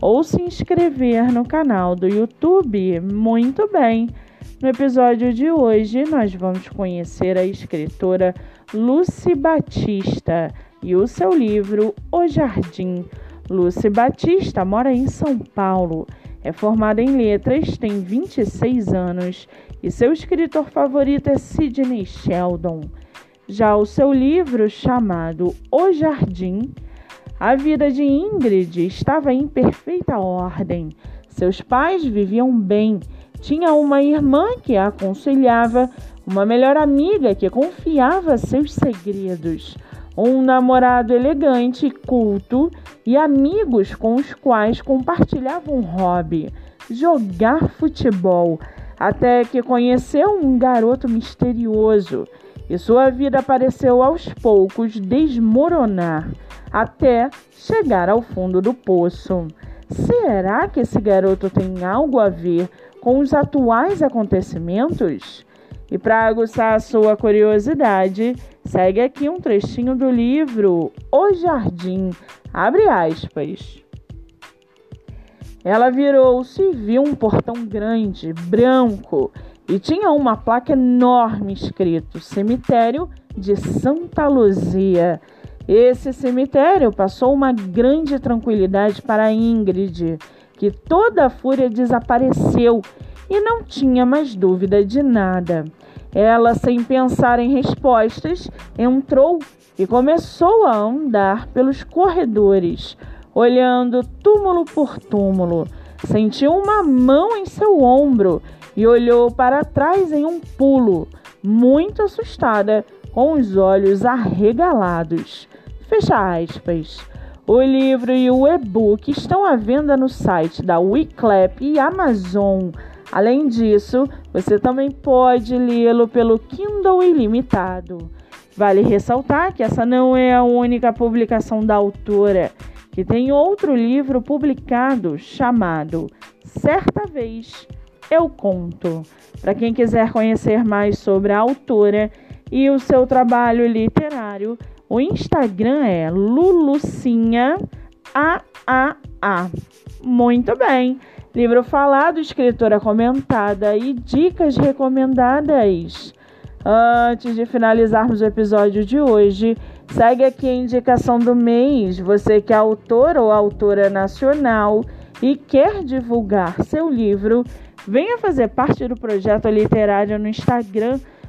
ou se inscrever no canal do YouTube. Muito bem! No episódio de hoje, nós vamos conhecer a escritora Lucy Batista e o seu livro O Jardim. Lucy Batista mora em São Paulo, é formada em letras, tem 26 anos e seu escritor favorito é Sidney Sheldon. Já o seu livro, chamado O Jardim, a vida de Ingrid estava em perfeita ordem. Seus pais viviam bem. Tinha uma irmã que a aconselhava, uma melhor amiga que confiava seus segredos, um namorado elegante, culto e amigos com os quais compartilhavam um hobby, jogar futebol, até que conheceu um garoto misterioso e sua vida pareceu aos poucos desmoronar até chegar ao fundo do poço. Será que esse garoto tem algo a ver com os atuais acontecimentos? E para aguçar a sua curiosidade, segue aqui um trechinho do livro O Jardim. Abre aspas. Ela virou-se e viu um portão grande, branco, e tinha uma placa enorme escrito Cemitério de Santa Luzia. Esse cemitério passou uma grande tranquilidade para Ingrid, que toda a fúria desapareceu e não tinha mais dúvida de nada. Ela, sem pensar em respostas, entrou e começou a andar pelos corredores, olhando túmulo por túmulo. Sentiu uma mão em seu ombro e olhou para trás em um pulo, muito assustada, com os olhos arregalados. Fecha aspas. O livro e o e-book estão à venda no site da Wiclap e Amazon. Além disso, você também pode lê-lo pelo Kindle Ilimitado. Vale ressaltar que essa não é a única publicação da autora, que tem outro livro publicado chamado Certa Vez Eu Conto. Para quem quiser conhecer mais sobre a autora e o seu trabalho literário, o Instagram é Lulucinha AAA. Muito bem. Livro falado, escritora comentada e dicas recomendadas. Antes de finalizarmos o episódio de hoje, segue aqui a indicação do mês. Você que é autor ou autora nacional e quer divulgar seu livro, venha fazer parte do projeto literário no Instagram